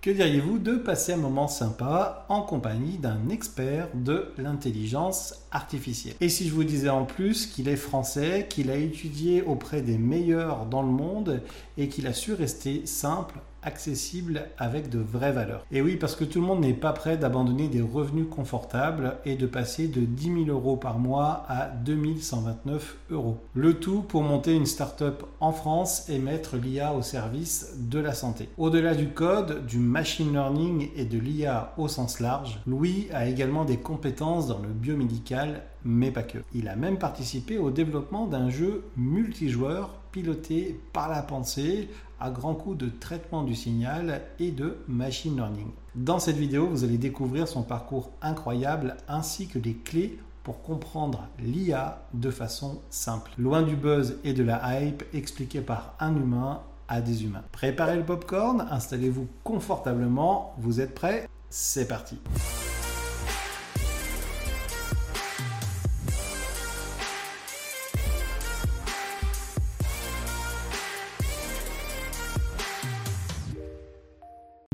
Que diriez-vous de passer un moment sympa en compagnie d'un expert de l'intelligence artificielle? Et si je vous disais en plus qu'il est français, qu'il a étudié auprès des meilleurs dans le monde et qu'il a su rester simple, accessible avec de vraies valeurs. Et oui, parce que tout le monde n'est pas prêt d'abandonner des revenus confortables et de passer de 10 000 euros par mois à 2129 euros. Le tout pour monter une start-up en France et mettre l'IA au service de la santé. Au-delà du code, du machine learning et de l'IA au sens large, Louis a également des compétences dans le biomédical, mais pas que. Il a même participé au développement d'un jeu multijoueur piloté par la pensée à grands coups de traitement du signal et de machine learning. Dans cette vidéo, vous allez découvrir son parcours incroyable ainsi que les clés pour comprendre l'IA de façon simple. Loin du buzz et de la hype expliqué par un humain à des humains. Préparez le popcorn, installez-vous confortablement, vous êtes prêts C'est parti.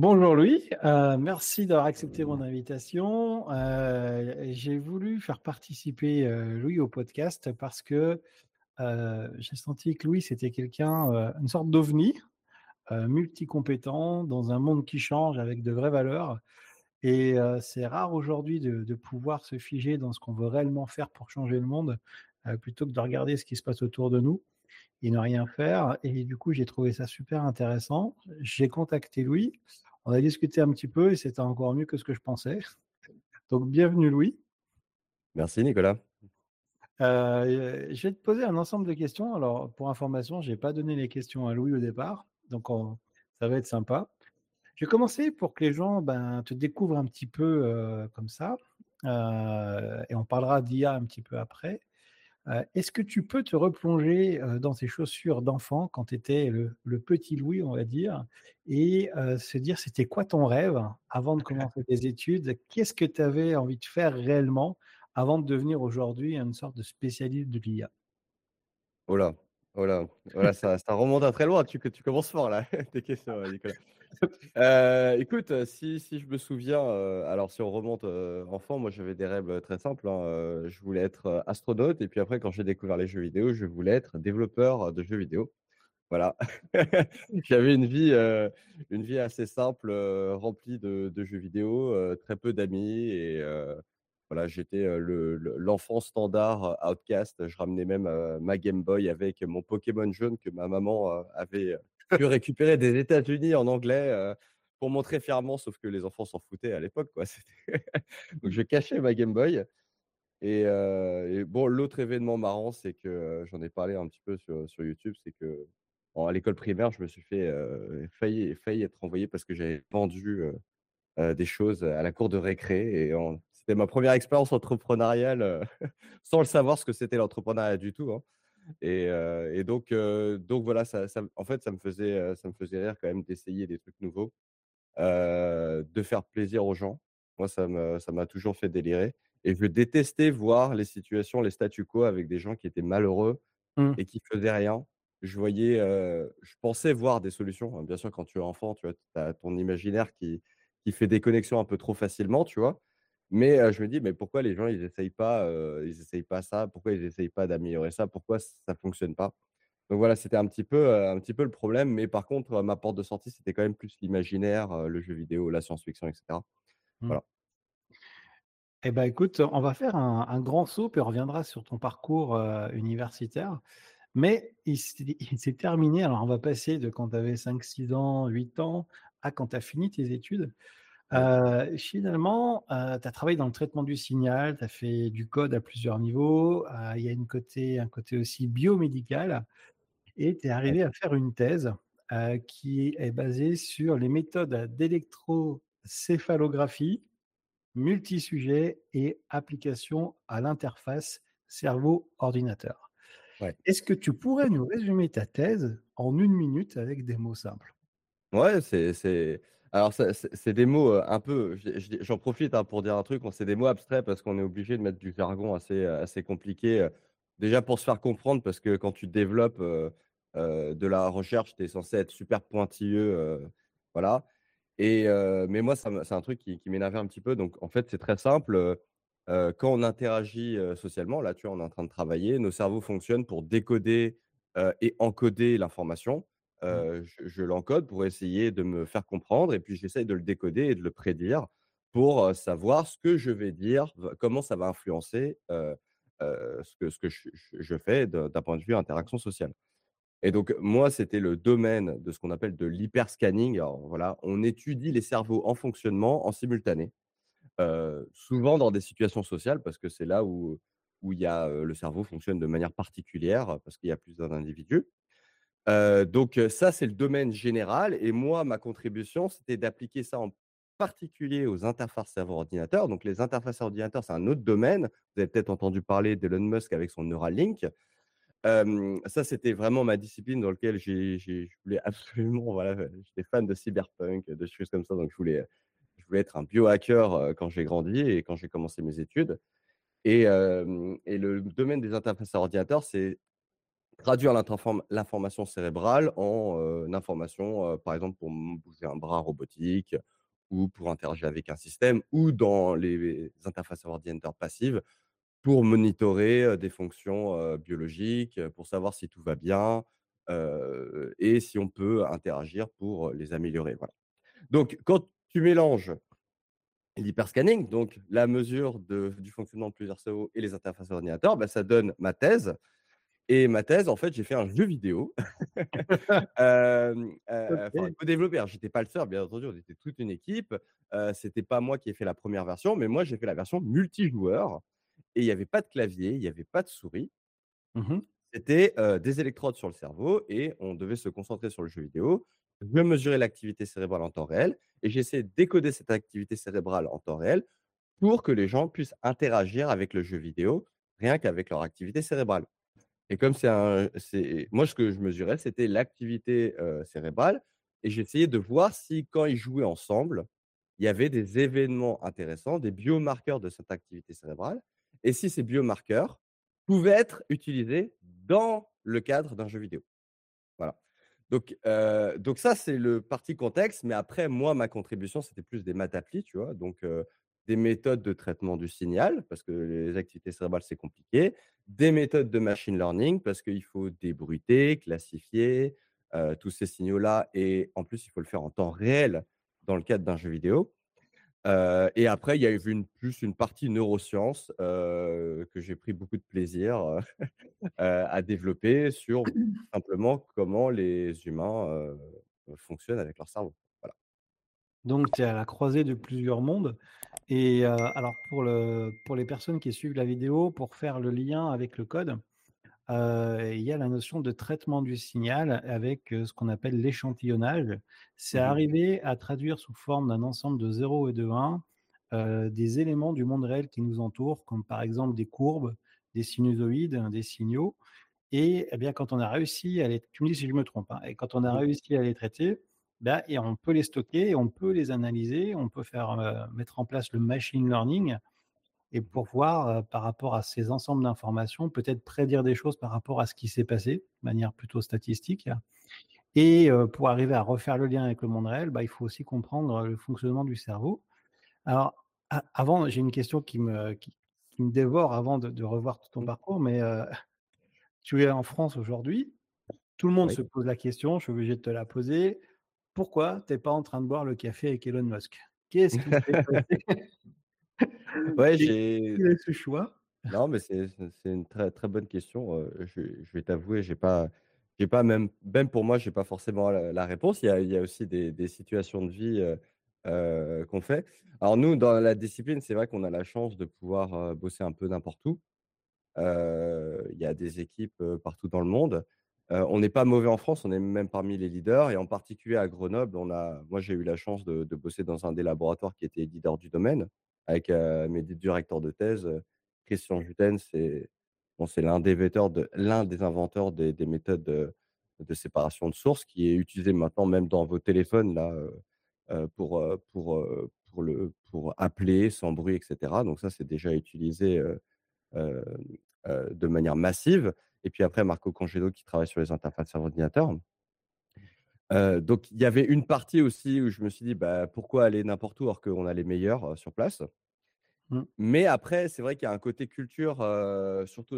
Bonjour Louis, euh, merci d'avoir accepté mon invitation. Euh, j'ai voulu faire participer euh, Louis au podcast parce que j'ai senti que Louis c'était quelqu'un, une sorte d'ovni, multicompétent dans un monde qui change avec de vraies valeurs. Et c'est rare aujourd'hui de, de, pouvoir se figer dans ce qu'on veut réellement faire pour changer le monde plutôt que de regarder ce qui se passe autour de nous et ne rien faire. Et du coup, j'ai trouvé ça super intéressant. J'ai contacté Louis. On a discuté un petit peu et c'était encore mieux que ce que je pensais. Donc, bienvenue Louis. Merci Nicolas. Euh, je vais te poser un ensemble de questions. Alors, pour information, je n'ai pas donné les questions à Louis au départ, donc ça va être sympa. Je vais commencer pour que les gens ben, te découvrent un petit peu euh, comme ça, euh, et on parlera d'IA un petit peu après. Est-ce que tu peux te replonger dans ces chaussures d'enfant quand tu étais le, petit Louis, on va dire, et se dire c'était quoi ton rêve avant de commencer tes études? Qu'est-ce que tu avais envie de faire réellement avant de devenir aujourd'hui une sorte de spécialiste de l'IA Oh là, oh là, ça, remonte à très loin. Tu, tu commences fort là, tes questions, Nicolas. Euh, écoute, euh, si, si, je me souviens, euh, alors si on remonte enfant, moi j'avais des rêves très simples. Hein, je voulais être astronaute et puis après, quand j'ai découvert les jeux vidéo, je voulais être développeur de jeux vidéo. Voilà. J'avais une vie, une vie assez simple, remplie de, jeux vidéo, très peu d'amis et voilà, j'étais l'enfant standard outcast. Je ramenais même ma Game Boy avec mon Pokémon jaune que ma maman avait pu récupérer des États-Unis en anglais euh, pour montrer fièrement, sauf que les enfants s'en foutaient à l'époque. Quoi. Donc je cachais ma Game Boy. Et, euh, bon, l'autre événement marrant, c'est que euh, j'en ai parlé un petit peu sur, sur YouTube, c'est que à l'école primaire, je me suis fait failli, failli être envoyé parce que j'avais vendu des choses à la cour de récré. Et c'était ma première expérience entrepreneuriale sans le savoir ce que c'était l'entrepreneuriat du tout. Hein. Et, donc, donc voilà, ça, en fait, ça me, faisait, ça me faisait rire quand même d'essayer des trucs nouveaux, de faire plaisir aux gens. Moi, ça m'a ça toujours fait délirer. Et je détestais voir les situations, les statu quo avec des gens qui étaient malheureux mmh. et qui faisaient rien. Je voyais, je pensais voir des solutions. Bien sûr, quand tu es enfant, tu as ton imaginaire qui, qui fait des connexions un peu trop facilement, tu vois. Mais je me dis, mais pourquoi les gens, ils n'essayent pas, ils essayent pas ça? Pourquoi ils n'essayent pas d'améliorer ça? Pourquoi ça ne fonctionne pas? Donc voilà, c'était un, petit peu, un petit peu le problème. Mais par contre, ma porte de sortie, c'était quand même plus l'imaginaire, le jeu vidéo, la science-fiction, etc. Mmh. Voilà. Eh bien, écoute, on va faire un, grand saut, puis on reviendra sur ton parcours universitaire. Mais il, s'est terminé. Alors, on va passer de quand tu avais 5, 6 ans, 8 ans, à quand tu as fini tes études. Euh, finalement, euh, tu as travaillé dans le traitement du signal, tu as fait du code à plusieurs niveaux, euh, il y a une côté, un côté aussi biomédical, et tu es arrivé à faire une thèse qui est basée sur les méthodes d'électrocéphalographie, multisujet et application à l'interface cerveau-ordinateur. Est-ce que tu pourrais nous résumer ta thèse en une minute avec des mots simples? Ouais, c'est alors, c'est des mots un peu, j'en profite hein, pour dire un truc, c'est des mots abstraits parce qu'on est obligé de mettre du jargon assez, assez compliqué. Déjà pour se faire comprendre, parce que quand tu développes de la recherche, tu es censé être super pointilleux. voilà. Et mais moi, c'est un truc qui qui m'énervait un petit peu. Donc en fait, c'est très simple, quand on interagit, socialement, là, tu vois, on est en train de travailler, nos cerveaux fonctionnent pour décoder, et encoder l'information. Mmh. Je l'encode pour essayer de me faire comprendre et puis j'essaye de le décoder et de le prédire pour, savoir ce que je vais dire, comment ça va influencer, ce que je fais d'un point de vue interaction sociale. Et donc, moi, c'était le domaine de ce qu'on appelle de l'hyperscanning. Voilà, on étudie les cerveaux en fonctionnement en simultané, souvent dans des situations sociales parce que c'est là où où il y a, le cerveau fonctionne de manière particulière parce qu'il y a plusieurs individus. Donc ça, c'est le domaine général et moi, ma contribution, c'était d'appliquer ça en particulier aux interfaces cerveau-ordinateur. Donc les interfaces ordinateurs, c'est un autre domaine. Vous avez peut-être entendu parler d'Elon Musk avec son Neuralink. Ça, c'était vraiment ma discipline dans lequel j'ai j'ai je voulais absolument, voilà, j'étais fan de cyberpunk, de choses comme ça, donc je voulais, je voulais être un biohacker, quand j'ai grandi et quand j'ai commencé mes études et le domaine des interfaces à ordinateur, c'est traduire l'information cérébrale en, information, par exemple, pour bouger un bras robotique ou pour interagir avec un système ou dans les interfaces à ordinateur passives pour monitorer, des fonctions, biologiques, pour savoir si tout va bien, et si on peut interagir pour, les améliorer, voilà. Donc quand tu mélanges l'hyperscanning, donc la mesure du fonctionnement de plusieurs cerveaux et les interfaces ordinateurs, bah, ça donne ma thèse et ma thèse, en fait, j'ai fait un jeu vidéo, hem, heu, enfin OK. co-développé. Alors j'étais pas le seul, bien entendu, on était toute une équipe, heu, c'était pas moi qui ai fait la première version, mais moi, j'ai fait la version multijoueur et il y avait pas de clavier, il y avait pas de souris. Mmh mh. C'était, des électrodes sur le cerveau et on devait se concentrer sur le jeu vidéo. Je mesurais l'activité cérébrale en temps réel et j'essayais de décoder cette activité cérébrale en temps réel pour que les gens puissent interagir avec le jeu vidéo, rien qu'avec leur activité cérébrale. Et comme c'est un moi, ce que je mesurais, c'était l'activité, cérébrale et j'essayais de voir si, quand ils jouaient ensemble, il y avait des événements intéressants, des biomarqueurs de cette activité cérébrale et si ces biomarqueurs pouvaient être utilisés dans le cadre d'un jeu vidéo. Voilà. Donc donc ça, c'est le partie contexte, mais après moi, ma contribution, c'était plus des maths appliques, tu vois? Donc des méthodes de traitement du signal, parce que les activités cérébrales, c'est compliqué. Des méthodes de machine learning, parce qu'il faut débruiter, classifier, heu, tous ces signaux-là et en plus, il faut le faire en temps réel dans le cadre d'un jeu vidéo. Heu et après, il y a eu une plus une partie neurosciences, heu, que j'ai pris beaucoup de plaisir, à développer sur simplement comment les humains, fonctionnent avec leur cerveau. Donc tu es à la croisée de plusieurs mondes et alors pour le pour les personnes qui suivent la vidéo, pour faire le lien avec le code, il y a la notion de traitement du signal avec, ce qu'on appelle l'échantillonnage. C'est Mmh mh. arriver à traduire sous forme d'un ensemble de 0 et de 1, heu, des éléments du monde réel qui nous entoure, comme par exemple des courbes, des sinusoïdes, des signaux et eh bien, quand on a réussi à les tu me dis si je me trompe, hein et quand on a réussi à les traiter, bah et on peut les stocker on peut les analyser, on peut faire, heu, mettre en place le machine learning et pour voir, heu, par rapport à ces ensembles d'informations, peut-être prédire des choses par rapport à ce qui s'est passé, de manière plutôt statistique et heu, pour arriver à refaire le lien avec le monde réel, bah, il faut aussi comprendre, le fonctionnement du cerveau. Alors, a avant, j'ai une question qui me qui qui me dévore avant de de revoir tout ton Mmh. parcours, mais tu es en France aujourd'hui, tout le monde Oui. se pose la question, je suis obligé de te la poser. Pourquoi tu es pas en train de boire le café avec Elon Musk? Qu'est-ce qui passé? Ouais, j'ai ce choix? non, mais c'est une très, très bonne question, je vais je vais t'avouer, j'ai pas j'ai pas même même pour moi, j'ai pas forcément la la réponse. Il y a il y a aussi des des situations de vie, qu'on fait. Alors nous, dans la discipline, c'est vrai qu'on a la chance de pouvoir, bosser un peu n'importe où. Il y a des équipes, partout dans le monde. On n'est pas mauvais en France, on est même parmi les leaders et en particulier à Grenoble, on a moi, j'ai eu la chance de bosser dans un des laboratoires qui était leader du domaine avec, heu, mes 2 directeurs de thèse, Christian Jutten, c'est l'un des inventeurs des des méthodes de séparation de sources qui est utilisé maintenant même dans vos téléphones là, pour, pour, appeler sans bruit et cetera. Donc ça, c'est déjà utilisé, de manière massive et puis après Marco Cangelo qui travaille sur les interfaces cerveau ordinateur. Donc il y avait une partie aussi où je me suis dit: «Bah, pourquoi aller n'importe où alors qu'on a les meilleurs, sur place?» Mmh. mais après, c'est vrai qu'il y a un côté culture, surtout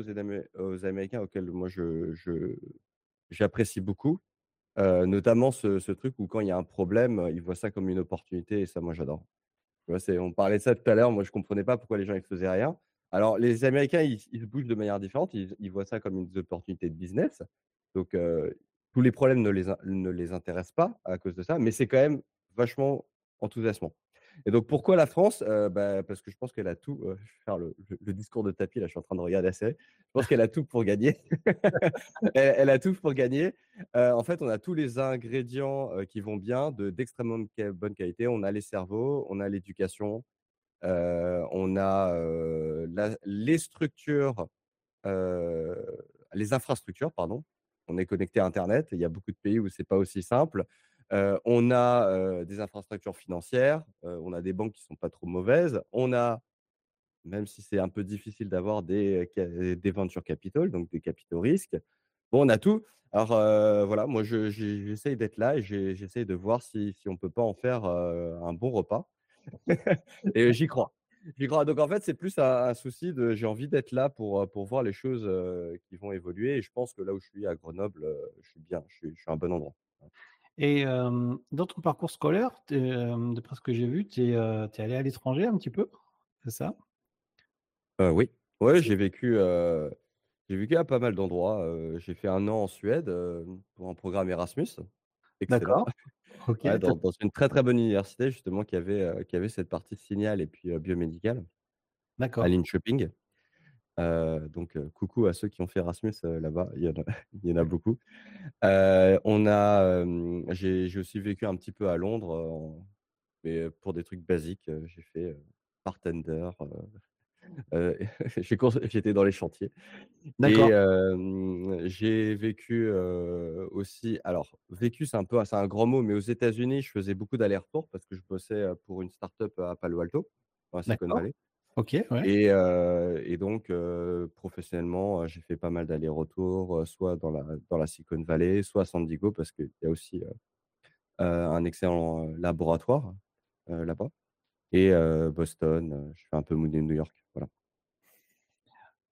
aux Américains auquel moi je je j'apprécie beaucoup, notamment ce ce truc où quand il y a un problème, ils voient ça comme une opportunité et ça, moi, j'adore. On parlait de ça tout à l'heure, moi je comprenais pas pourquoi les gens ils faisaient rien. Alors les Américains, ils bougent de manière différente, ils voient ça comme une opportunité de business. Donc tous les problèmes ne les ne les intéressent pas à cause de ça, mais c'est quand même vachement enthousiasmant. Et donc pourquoi la France? Bah, parce que je pense qu'elle a tout, je vais faire le discours de Tapi là, je suis en train de regarder la série. Je pense qu'elle a tout pour gagner. Elle a tout pour gagner. En fait, on a tous les ingrédients, qui vont bien, de d'extrêmement bonne qualité. On a les cerveaux, on a l'éducation, on a, les structures, les infrastructures, pardon. On est connecté à internet. Il y a beaucoup de pays où c'est pas aussi simple. On a, des infrastructures financières, on a des banques qui sont pas trop mauvaises. On a, même si c'est un peu difficile d'avoir des des venture capital, donc des capitaux risques. Bon, on a tout. Alors, voilà, moi j'essaye d'être là et j'essaye de voir si si on peut pas en faire, un bon repas et j'y crois. J'y crois. Donc en fait, c'est plus un un souci de j'ai envie d'être là pour, pour voir les choses, qui vont évoluer et je pense que là où je suis à Grenoble, je suis bien, je suis je suis à un bon endroit. Ouais. Et hem, dans ton parcours scolaire, hem, d'après ce que j'ai vu, tu es, allé à l'étranger un petit peu? C'est ça? Oui. Ouais, j'ai vécu, j'ai vécu à pas mal d'endroits, j'ai fait 1 an en Suède, pour un programme Erasmus. D'accord. Ouais, dans dans une très, très bonne université justement qui avait, heu, qui avait cette partie signal et puis, heu, biomédicale à d'accord. Linköping. Heu, donc, heu, coucou à ceux qui ont fait Erasmus, heu, là-bas, il y en a il y en a beaucoup. On a, j'ai j'ai aussi vécu un petit peu à Londres, en mais, pour des trucs basiques, j'ai fait, bartender, cons j'étais dans les chantiers et D'accord. j'ai vécu, aussi alors vécu, c'est un peu c'est un grand mot, mais aux États-Unis, je faisais beaucoup d'allers-retours parce que je bossais, pour une start-up à Palo Alto, la Silicon. Valley OK, ouais. et donc professionnellement, j'ai fait pas mal d'allers-retours, soit dans la dans la Silicon Valley, soit à San Diego parce qu'il y a aussi, un excellent, laboratoire, là-bas et Boston, je fais un peu New New York, voilà.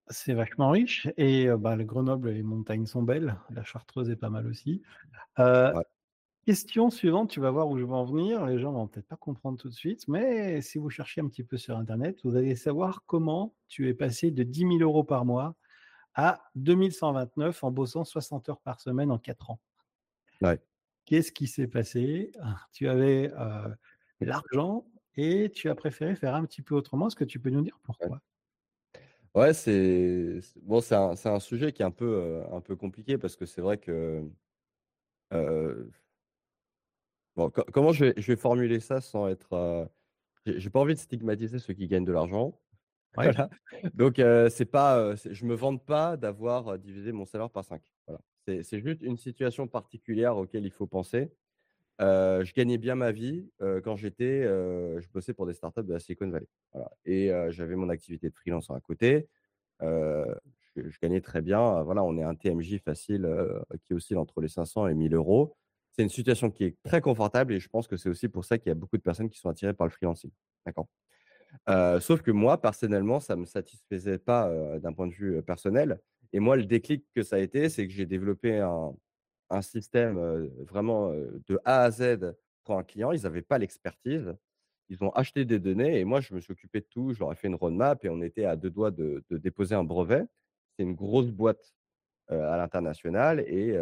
C'est vachement riche et bah, le Grenoble, les montagnes sont belles, la Chartreuse est pas mal aussi. Ouais, question suivante, tu vas voir où je veux en venir, les gens vont peut-être pas comprendre tout de suite, mais si vous cherchez un petit peu sur internet, vous allez savoir comment tu es passé de 10 000 € par mois à 2 129 en bossant 60 heures par semaine en 4 ans. ouais. Qu'est-ce qui s'est passé? Tu avais, heu, l'argent et tu as préféré faire un petit peu autrement. Est-ce que tu peux nous dire pourquoi? Ouais, c'est c'est bon, c'est un sujet qui est un peu, heu, un peu compliqué parce que c'est vrai que, heu, bon, co comment je vais je vais formuler ça sans être, heu, j'ai pas envie de stigmatiser ceux qui gagnent de l'argent, Ouais, voilà. Donc heu, c'est pas, je me vante pas d'avoir, divisé mon salaire par 5. voilà. C'est c'est juste une situation particulière auquel il faut penser. Je gagnais bien ma vie, quand j'étais, je bossais pour des startups de la Silicon Valley, et j'avais mon activité de freelance à côté. Je je gagnais très bien, voilà, on est un TMJ facile, qui oscille entre les 500 et 1 000 €. C'est une situation qui est très confortable et je pense que c'est aussi pour ça qu'il y a beaucoup de personnes qui sont attirées par le freelancing. D'accord? Sauf que moi, personnellement, ça me satisfaisait pas, d'un point de vue, personnel et moi, le déclic que ça a été, c'est que j'ai développé un un système, vraiment, de A à Z pour un client. Ils avaient pas l'expertise. Ils ont acheté des données et moi, je me suis occupé de tout. Je leur ai fait une roadmap et on était à 2 doigts de déposer un brevet. C'est une grosse boîte, à l'international et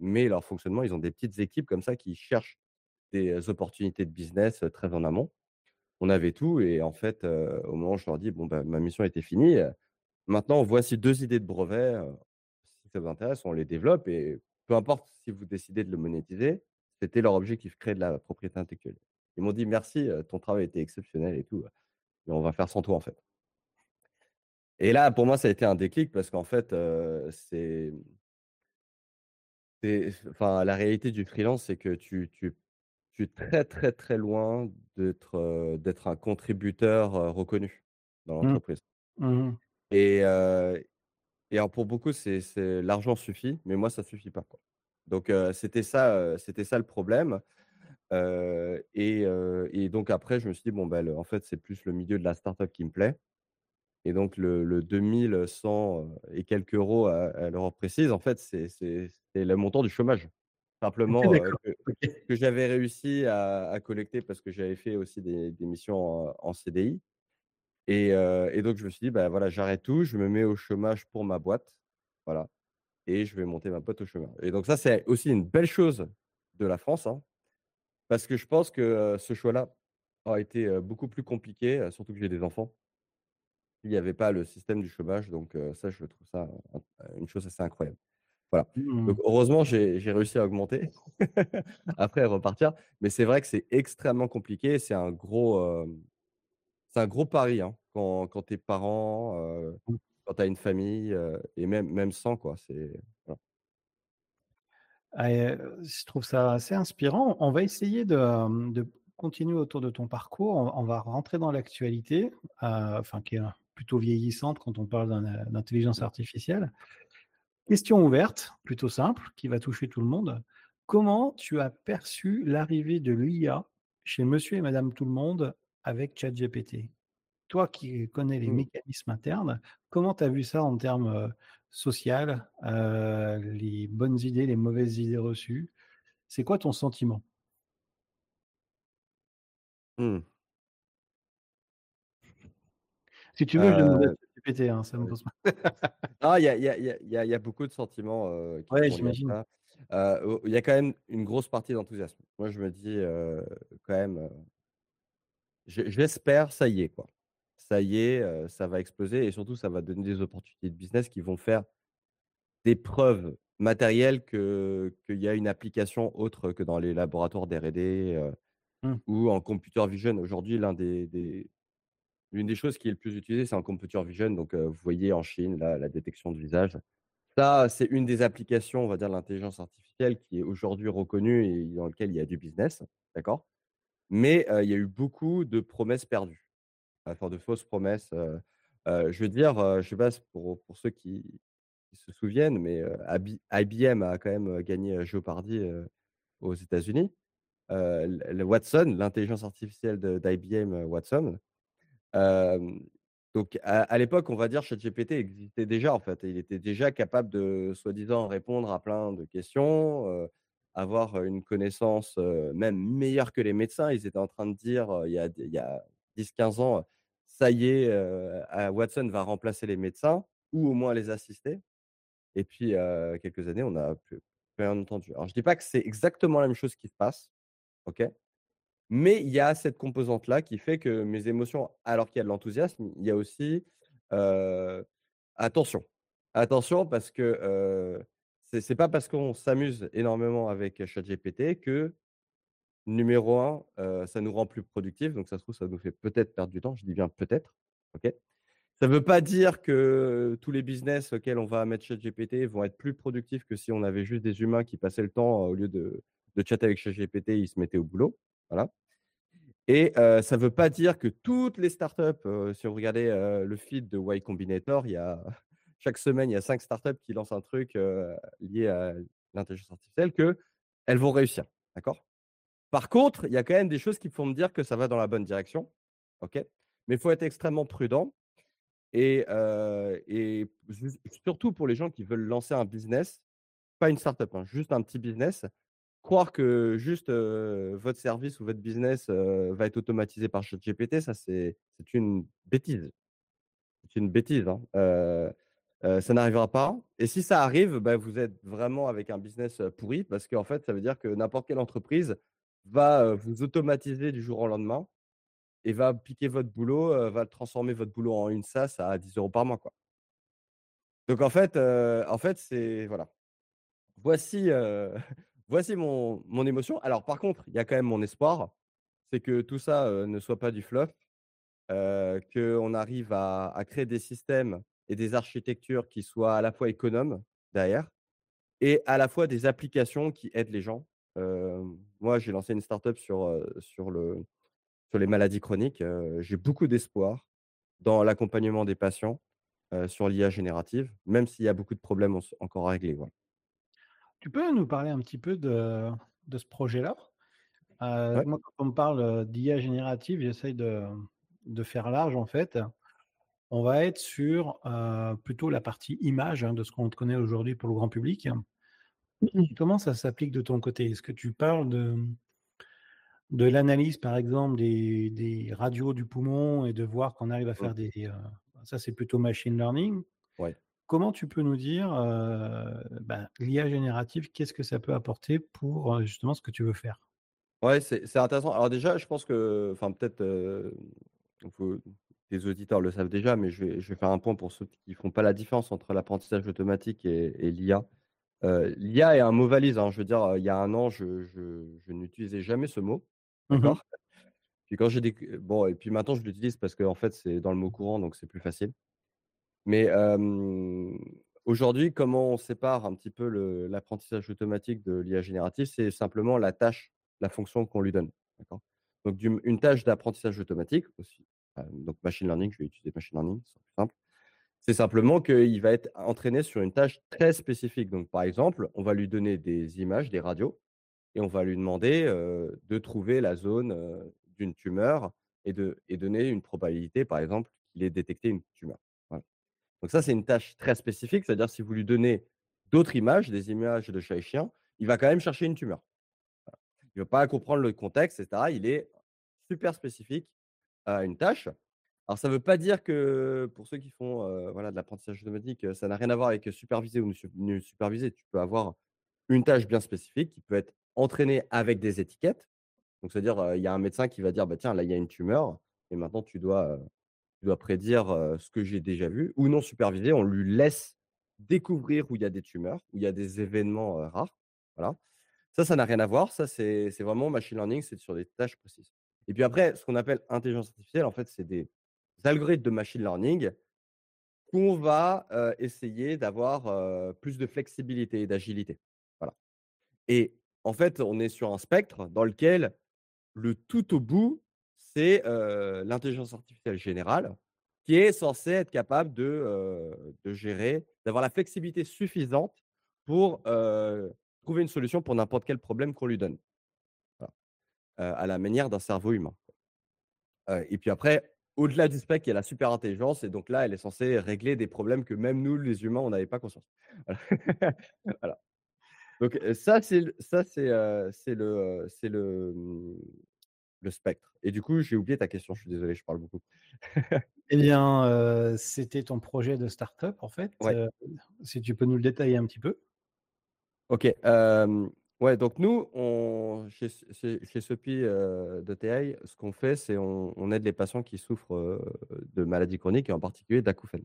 mais leur fonctionnement, ils ont des petites équipes comme ça qui cherchent des opportunités de business, très en amont. On avait tout et en fait, au moment où je leur dis: «Bon, bah, ma mission était finie, maintenant voici 2 idées de brevets, si ça vous intéresse, on les développe et peu importe si vous décidez de le monétiser». C'était leur objectif, créer de la propriété intellectuelle. Ils m'ont dit: «Merci, ton travail était exceptionnel et tout, mais on va faire sans toi, en fait». Et là, pour moi, ça a été un déclic parce qu'en fait, c'est enfin, la réalité du freelance, c'est que tu tu tu es très, très, très loin d'être, un contributeur, reconnu dans mmh, l'entreprise. mmh Et et alors pour beaucoup, c'est c'est l'argent suffit, mais moi ça suffit pas, quoi. Donc c'était ça, c'était ça le problème. Et donc après je me suis dit: «Bon, le en fait, c'est plus le milieu de la start-up qui me plaît» et donc le le 2 100, heu et quelques euros à à l'heure précise, en fait, c'est c'est c'est le montant du chômage. Simplement, que que j'avais réussi à à collecter parce que j'avais fait aussi des des missions en en CDI et donc je me suis dit: «Bah, voilà, j'arrête tout, je me mets au chômage pour ma boîte». Voilà et je vais monter ma boîte au chômage et donc ça, c'est aussi une belle chose de la France, hein, parce que je pense que, ce choix-là aurait été, beaucoup plus compliqué, surtout que j'ai des enfants. Il y avait pas le système du chômage donc ça, je trouve ça, une chose assez incroyable. Voilà, Mmh donc heureusement, j'ai réussi à augmenter, après repartir, mais c'est vrai que c'est extrêmement compliqué. C'est un gros, c'est un gros pari, hein, quand quand tu es parent, heu, Mmh. quand tu as une famille, et même même sans quoi, c'est voilà. Ah et je trouve ça assez inspirant. On va essayer de, continuer autour de ton parcours. On on va rentrer dans l'actualité, enfin qui est, plutôt vieillissante quand on parle d'in d'intelligence Mmh. artificielle. Question ouverte, plutôt simple, qui va toucher tout le monde. Comment tu as perçu l'arrivée de l'IA chez monsieur et madame tout le monde avec ChatGPT? Toi qui connais les Mmh. mécanismes internes, comment tu as vu ça en termes, heu, social, heu, les bonnes idées, les mauvaises idées reçues? C'est quoi ton sentiment? Mmh. Si tu veux, je demanderai à ChatGPT, hein, ça me oui. pose pas il y a beaucoup de sentiments, liés j'imagine. au il y a quand même une grosse partie d'enthousiasme. Moi, je me dis, quand même, j'espère, ça y est, quoi. Ça y est, heu, ça va exploser et surtout, ça va donner des opportunités de business qui vont faire des preuves matérielles que qu'il y a une application autre que dans les laboratoires d'R&D, heu, Mmh. ou en computer vision. Aujourd'hui, l'un des des l'une des choses qui est le plus utilisée, c'est en computer vision. Donc, heu, vous voyez en Chine, là, la détection de visage. Ça, c'est une des applications, on va dire, de l'intelligence artificielle qui est aujourd'hui reconnue et dans lequel il y a du business, d'accord? Mais, il y a eu beaucoup de promesses perdues, enfin de fausses promesses, je veux dire, je sais pas, pour pour ceux qui se souviennent, mais, IBM a quand même, gagné, Jeopardy, aux États-Unis. Le Watson, l'intelligence artificielle d'IBM, Watson, donc à l'époque, on va dire, ChatGPT existait déjà, en fait il était déjà capable de, soi-disant, répondre à plein de questions, avoir, une connaissance, même meilleure que les médecins. Ils étaient en train de dire, il y a d il y a 10-15 ans, «Ça y est, Watson va remplacer les médecins ou au moins les assister» et puis, heu, quelques années, on n'a plus rien entendu. Alors je dis pas que c'est exactement la même chose qui se passe, OK? Mais il y a cette composante-là qui fait que mes émotions, alors qu'il y a de l'enthousiasme, il y a aussi, attention. Attention parce que, c'est pas parce qu'on s'amuse énormément avec ChatGPT que, numéro un, ça nous rend plus productifs. Donc ça se trouve, ça nous fait peut-être perdre du temps. Je dis bien peut-être, OK? Ça veut pas dire que tous les business auxquels on va mettre ChatGPT vont être plus productifs que si on avait juste des humains qui passaient le temps, au lieu de de chatter avec ChatGPT, ils se mettaient au boulot. Voilà. Et ça ne veut pas dire que toutes les startups, si vous regardez, le feed de Y Combinator, il y a chaque semaine, il y a 5 startups qui lancent un truc, lié à l'intelligence artificielle, qu'elles vont réussir, d'accord? Par contre, il y a quand même des choses qui font me dire que ça va dans la bonne direction, OK? Mais il faut être extrêmement prudent et et surtout pour les gens qui veulent lancer un business, pas une startup, hein, juste un petit business, Croire que juste, votre service ou votre business, va être automatisé par ChatGPT, ça c'est c'est une bêtise. C'est une bêtise, hein. Ça n'arrivera pas et si ça arrive, bah, vous êtes vraiment avec un business, pourri parce qu'en fait, ça veut dire que n'importe quelle entreprise va, vous automatiser du jour au lendemain et va piquer votre boulot, va transformer votre boulot en une SaaS à 10 euros par mois. Donc en fait, c'est voilà. Voici, mon mon émotion. Alors par contre, il y a quand même mon espoir, c'est que tout ça, ne soit pas du fluff, qu'on arrive à créer des systèmes et des architectures qui soient à la fois économes derrière et à la fois des applications qui aident les gens. Moi, j'ai lancé une startup sur, sur le sur les maladies chroniques, j'ai beaucoup d'espoir dans l'accompagnement des patients, sur l'IA générative, même s'il y a beaucoup de problèmes en encore à régler. Tu peux nous parler un petit peu de de ce projet-là? Ouais. moi, quand on me parle, d'IA générative, j'essaye de de faire large, en fait. On va être sur, heu, plutôt la partie image, hein, de ce qu'on te connaît aujourd'hui pour le grand public. Comment ça s'applique de ton côté? Est-ce que tu parles de de l'analyse, par exemple, des des radios du poumon et de voir qu'on arrive à faire des, heu, ça, c'est plutôt machine learning. Ouais. Comment tu peux nous dire, heu, bah, l'IA générative, qu'est-ce que ça peut apporter pour, heu, justement ce que tu veux faire? Ouais, c'est intéressant. Alors déjà, je pense que enfin peut-être, tes auditeurs le savent déjà, mais je vais je vais faire un point pour ceux qui font pas la différence entre l'apprentissage automatique et et l'IA. L'IA est un mot valise, hein. Je veux dire, il y a 1 an, je je je n'utilisais jamais ce mot, Mmh mh. d'accord? Puis quand j'ai bon et puis maintenant je l'utilise parce qu'en fait, c'est dans le mot courant, donc c'est plus facile. Mais, aujourd'hui, comment on sépare un petit peu l'apprentissage automatique de l'IA générative? C'est simplement la tâche, la fonction qu'on lui donne, d'accord? Donc une tâche d'apprentissage automatique aussi, donc machine learning, je vais utiliser machine learning, ce sera plus simple. C'est simplement qu'il va être entraîné sur une tâche très spécifique. Donc par exemple, on va lui donner des images, des radios et on va lui demander, heu, de trouver la zone, heu, d'une tumeur et de donner une probabilité, par exemple, qu'il ait détecté une tumeur. Donc ça, c'est une tâche très spécifique, c'est-à-dire si vous lui donnez d'autres images, des images de chat et chien, il va quand même chercher une tumeur. Il va pas comprendre le contexte et cetera. Il est super spécifique à une tâche. Alors ça veut pas dire que pour ceux qui font, voilà, de l'apprentissage automatique, ça n'a rien à voir avec superviser ou ne su ne superviser. Tu peux avoir une tâche bien spécifique qui peut être entraînée avec des étiquettes. Donc c'est-à-dire, il y a un médecin qui va dire: «Bah, tiens, là, il y a une tumeur et maintenant tu dois, tu dois prédire, ce que j'ai déjà vu» ou non supervisé, on lui laisse découvrir où il y a des tumeurs, où il y a des événements, rares. Voilà. Ça, ça n'a rien à voir. Ça, c'est vraiment machine learning, c'est sur des tâches précises. Et puis après, ce qu'on appelle intelligence artificielle, en fait, c'est des algorithmes de machine learning qu'on va, essayer d'avoir, plus de flexibilité et d'agilité. Voilà. Et en fait, on est sur un spectre dans lequel le tout au bout, c'est, l'intelligence artificielle générale qui est censée être capable de, gérer, d'avoir la flexibilité suffisante pour, trouver une solution pour n'importe quel problème qu'on lui donne. Heu, à la manière d'un cerveau humain. Heu, et puis après, au-delà du spectre, il y a la super intelligence et donc là, elle est censée régler des problèmes que même nous, les humains, on n'avait pas conscience. Voilà. Donc, heu, ça, c'est ça, c'est, c'est le, c'est le, mmh, le spectre. Et du coup, j'ai oublié ta question, je suis désolé, je parle beaucoup. Eh bien, c'était ton projet de start-up, en fait, Ouais. si tu peux nous le détailler un petit peu? OK, ouais, donc nous, chez chez Sopi, heu, de.TI, ce qu'on fait, c'est on aide les patients qui souffrent, heu, de maladies chroniques et en particulier d'acouphènes.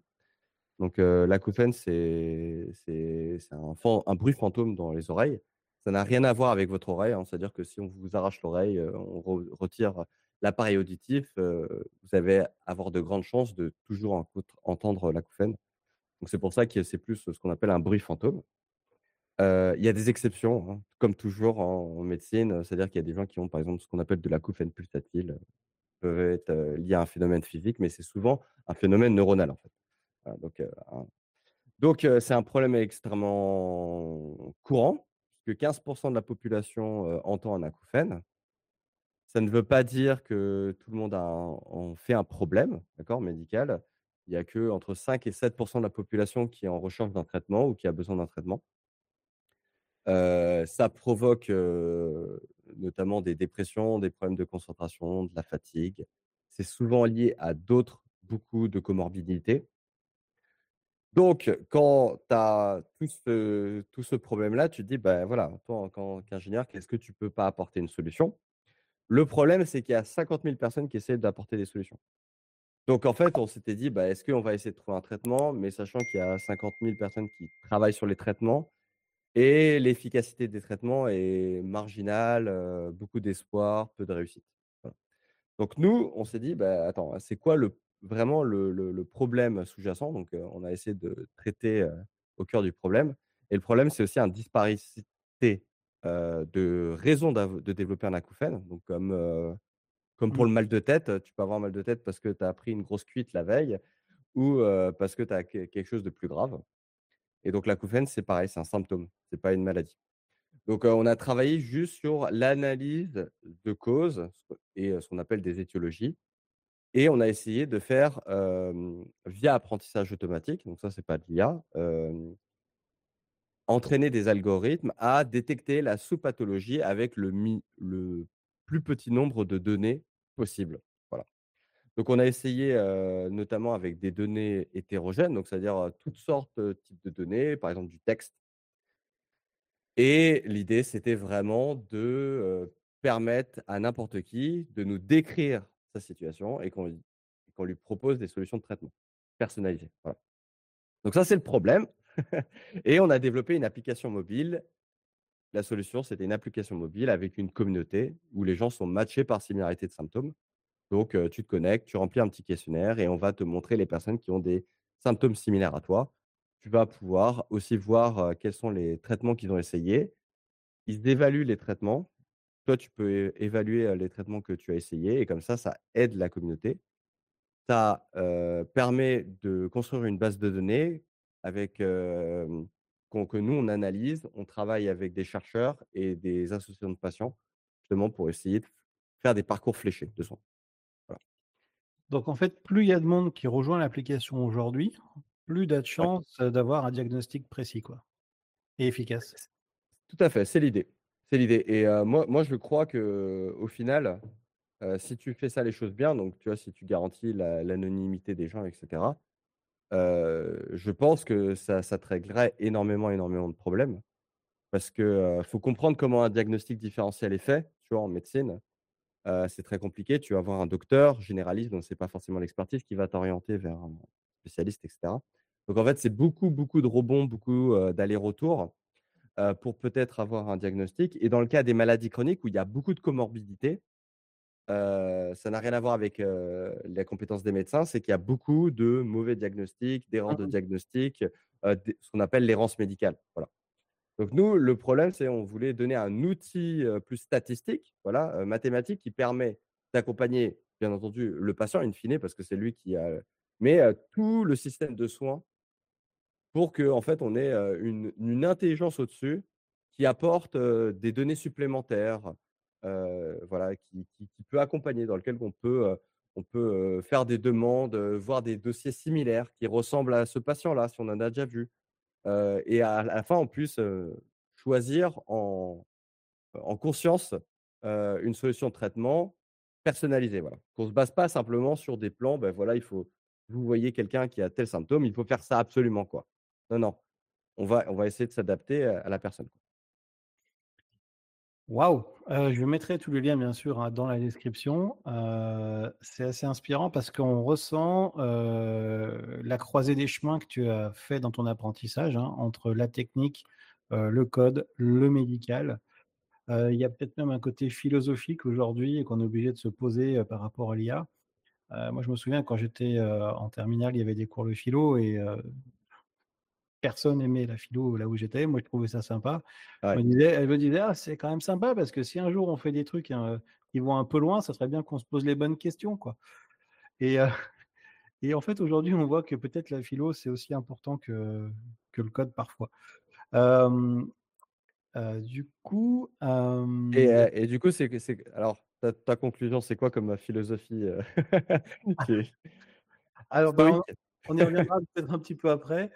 Donc, heu, l'acouphène, c'est un un bruit fantôme dans les oreilles. Ça n'a rien à voir avec votre oreille, hein. C'est-à-dire que si on vous arrache l'oreille, heu, on re retire l'appareil auditif, vous allez avoir de grandes chances de toujours entendre l'acouphène. Donc c'est pour ça que c'est plus ce qu'on appelle un bruit fantôme. Il y a des exceptions, hein, comme toujours en médecine, c'est-à-dire qu'il y a des gens qui ont, par exemple, ce qu'on appelle de l'acouphène pulsatile, peuvent être, heu, liés à un phénomène physique, mais c'est souvent un phénomène neuronal, en fait. Donc, un c'est un problème extrêmement courant, puisque 15 % de la population, entend un acouphène. Ça ne veut pas dire que tout le monde a en fait un problème, médical. Il y a qu'entre 5 et 7 % de la population qui est en recherche d'un traitement ou qui a besoin d'un traitement. Heu, ça provoque, heu, notamment des dépressions, des problèmes de concentration, de la fatigue. C'est souvent lié à d'autres beaucoup de comorbidités. Donc, quand tu as tout ce problème-là, tu te dis: «Bah, voilà, toi, en tant qu'ingénieur, qu'est-ce que tu peux pas apporter une solution?» Le problème, c'est qu'il y a 50 000 personnes qui essaient d'apporter des solutions. Donc en fait, on s'était dit: «Bah, est-ce qu'on va essayer de trouver un traitement?» mais sachant qu'il y a 50 000 personnes qui travaillent sur les traitements et l'efficacité des traitements est marginale, beaucoup d'espoir, peu de réussite. Voilà. Donc nous, on s'est dit: «Bah, attends, c'est quoi le vraiment le le le problème sous-jacent?» donc, on a essayé de traiter, au cœur du problème et le problème, c'est aussi un disparicité, heu, de raisons de développer un acouphène. Donc comme, comme pour Mmh. le mal de tête, tu peux avoir un mal de tête parce que tu as pris une grosse cuite la veille ou, parce que tu as qu quelque chose de plus grave. Et donc l'acouphène, c'est pareil, c'est un symptôme, c'est pas une maladie. Donc, on a travaillé juste sur l'analyse de causes et ce qu'on appelle des étiologies et on a essayé de faire, via apprentissage automatique, donc ça, c'est pas de l'IA, entraîner des algorithmes à détecter la sous-pathologie avec le le plus petit nombre de données possible. Donc on a essayé, notamment avec des données hétérogènes, donc c'est-à-dire, toutes sortes, heu, types de données, par exemple du texte et l'idée, c'était vraiment de, permettre à n'importe qui de nous décrire sa situation et qu'on lui propose des solutions de traitement personnalisées. Donc ça, c'est le problème et on a développé une application mobile. La solution, c'était une application mobile avec une communauté où les gens sont matchés par similarité de symptômes. Donc, tu te connectes, tu remplis un petit questionnaire et on va te montrer les personnes qui ont des symptômes similaires à toi. Tu vas pouvoir aussi voir, quels sont les traitements qu'ils ont essayés. Ils évaluent les traitements. Toi, tu peux évaluer, les traitements que tu as essayés et comme ça, ça aide la communauté. Ça, permet de construire une base de données avec, que nous on analyse. On travaille avec des chercheurs et des associations de patients, justement pour essayer de faire des parcours fléchés de soins. Donc en fait, plus il y a de monde qui rejoint l'application aujourd'hui, plus tu as de chances, d'avoir un diagnostic précis quoi et efficace. Tout à fait, c'est l'idée. C'est l'idée et moi moi je crois qu'au final, heu, si tu fais ça les choses bien, donc tu vois, si tu garantis la l'anonymité des gens et cetera, heu, je pense que ça ça te réglerait énormément, énormément de problèmes. Parce que, faut comprendre comment un diagnostic différentiel est fait, tu vois, en médecine. C'est très compliqué. Tu vas voir un docteur généraliste, donc c'est pas forcément l'expertise qui va t'orienter vers un spécialiste et cetera. Donc en fait, c'est beaucoup, beaucoup de rebonds, beaucoup, heu, d'allers-retours, pour peut-être avoir un diagnostic et dans le cas des maladies chroniques où il y a beaucoup de comorbidités, ça n'a rien à voir avec, la compétence des médecins, c'est qu'il y a beaucoup de mauvais diagnostics, d'erreurs Mmh de mh. diagnostic, ce qu'on appelle l'errance médicale, voilà. Donc nous, le problème, c'est on voulait donner un outil, plus statistique, voilà, mathématique qui permet d'accompagner, bien entendu, le patient in fine parce que c'est lui qui a mais tout le système de soins pour qu'en fait, on ait, une intelligence au-dessus qui apporte, des données supplémentaires, voilà, qui qui peut accompagner, dans lequel on peut, on peut, faire des demandes, voir des dossiers similaires qui ressemblent à ce patient-là, si on en a déjà vu, et à la fin, plus, heu, choisir en en conscience, une solution de traitement personnalisée, voilà. Qu'on se base pas simplement sur des plans, bah, voilà, il faut vous voyez quelqu'un qui a tel symptôme, il faut faire ça absolument, quoi. Non, non, on va on va essayer de s'adapter, à la personne. Waouh! Heu, je mettrai tous les liens bien sûr, hein, dans la description. Heu, c'est assez inspirant parce qu'on ressent, heu, la croisée des chemins que tu as fait dans ton apprentissage, hein, entre la technique, le code, le médical. Il y a peut-être même un côté philosophique aujourd'hui et qu'on est obligé de se poser, par rapport à l'IA. Moi je me souviens quand j'étais, en terminale, il y avait des cours de philo et personne aimait la philo là où j'étais. Moi je trouvais ça sympa. Je Ouais. me disais elle me disait: «Ah c'est quand même sympa parce que si un jour on fait des trucs, heu, qui vont un peu loin, ça serait bien qu'on se pose les bonnes questions quoi» et en fait aujourd'hui on voit que peut-être la philo c'est aussi important que que le code parfois. Du coup, Et du coup, c'est que c'est que alors ta ta conclusion, c'est quoi comme, philosophie, alors, ben, on y reviendra peut-être un petit peu après.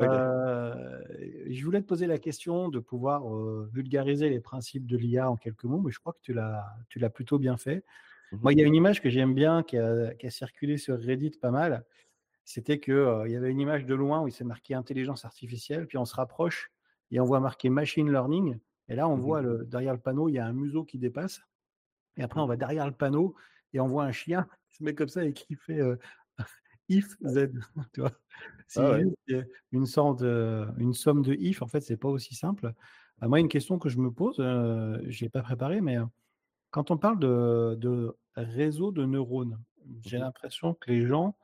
Heu, je voulais te poser la question de pouvoir, heu, vulgariser les principes de l'IA en quelques mots, mais je crois que tu l'as plutôt bien fait. Mmh mh. Moi, il y a une image que j'aime bien qui a qui a circulé sur Reddit pas mal. C'était que, heu, il y avait une image de loin où il s'est marqué intelligence artificielle, puis on se rapproche et on voit marqué machine learning et là, on Mmh mh. voit le derrière le panneau, il y a un museau qui dépasse et après on va derrière le panneau et on voit un chien qui se met comme ça et qui fait, if Ouais. Z, tu vois? Ouais, Si ouais. juste il y a une sorte de une somme de if, en fait, c'est pas aussi simple. Bah, moi, une question que je me pose, heu, je l'ai pas préparée, mais, quand on parle de de réseau de neurones, Mmh j'ai mh. l'impression que les gens,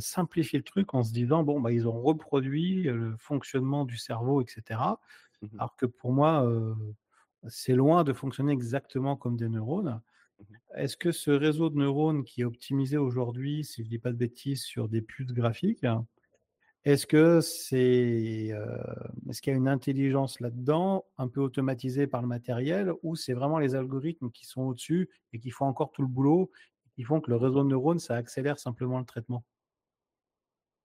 simplifient le truc en se disant: «Bon, bah, ils ont reproduit, le fonctionnement du cerveau et cetera». Mmh mh. Alors que pour moi, c'est loin de fonctionner exactement comme des neurones. Mmh mh. Est-ce que ce réseau de neurones qui est optimisé aujourd'hui, si je dis pas de bêtises, sur des puces graphiques Est-ce que c'est, est-ce qu'il y a une intelligence là-dedans, un peu automatisée par le matériel ou c'est vraiment les algorithmes qui sont au-dessus et qui font encore tout le boulot, qui font que le réseau de neurones, ça accélère simplement le traitement?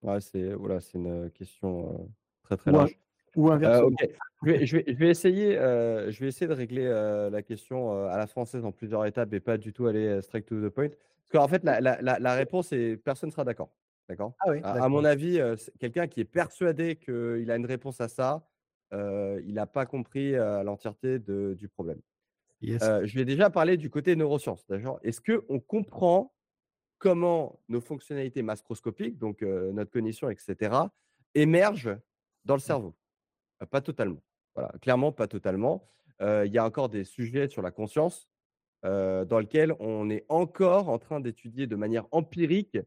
Ouais, c'est voilà, c'est une, question, heu, très, très large. Ou inversement? je vais je vais je vais essayer, heu, je vais essayer de régler, heu, la question, à la française en plusieurs étapes et pas du tout aller, straight to the point. Parce qu'en fait, la la la la réponse est personne ne sera d'accord, d'accord? Ah oui, À à mon avis, quelqu'un qui est persuadé qu'il a une réponse à ça, il a pas compris, l'entièreté du problème. Yes. Je vais déjà parler du côté neurosciences, d'accord? Est-ce qu'on comprend comment nos fonctionnalités macroscopiques, donc notre cognition et cetera, émergent dans le Mmh. cerveau? Pas totalement. Voilà, clairement pas totalement. Il y a encore des sujets sur la conscience, dans lequel on est encore en train d'étudier de manière empirique,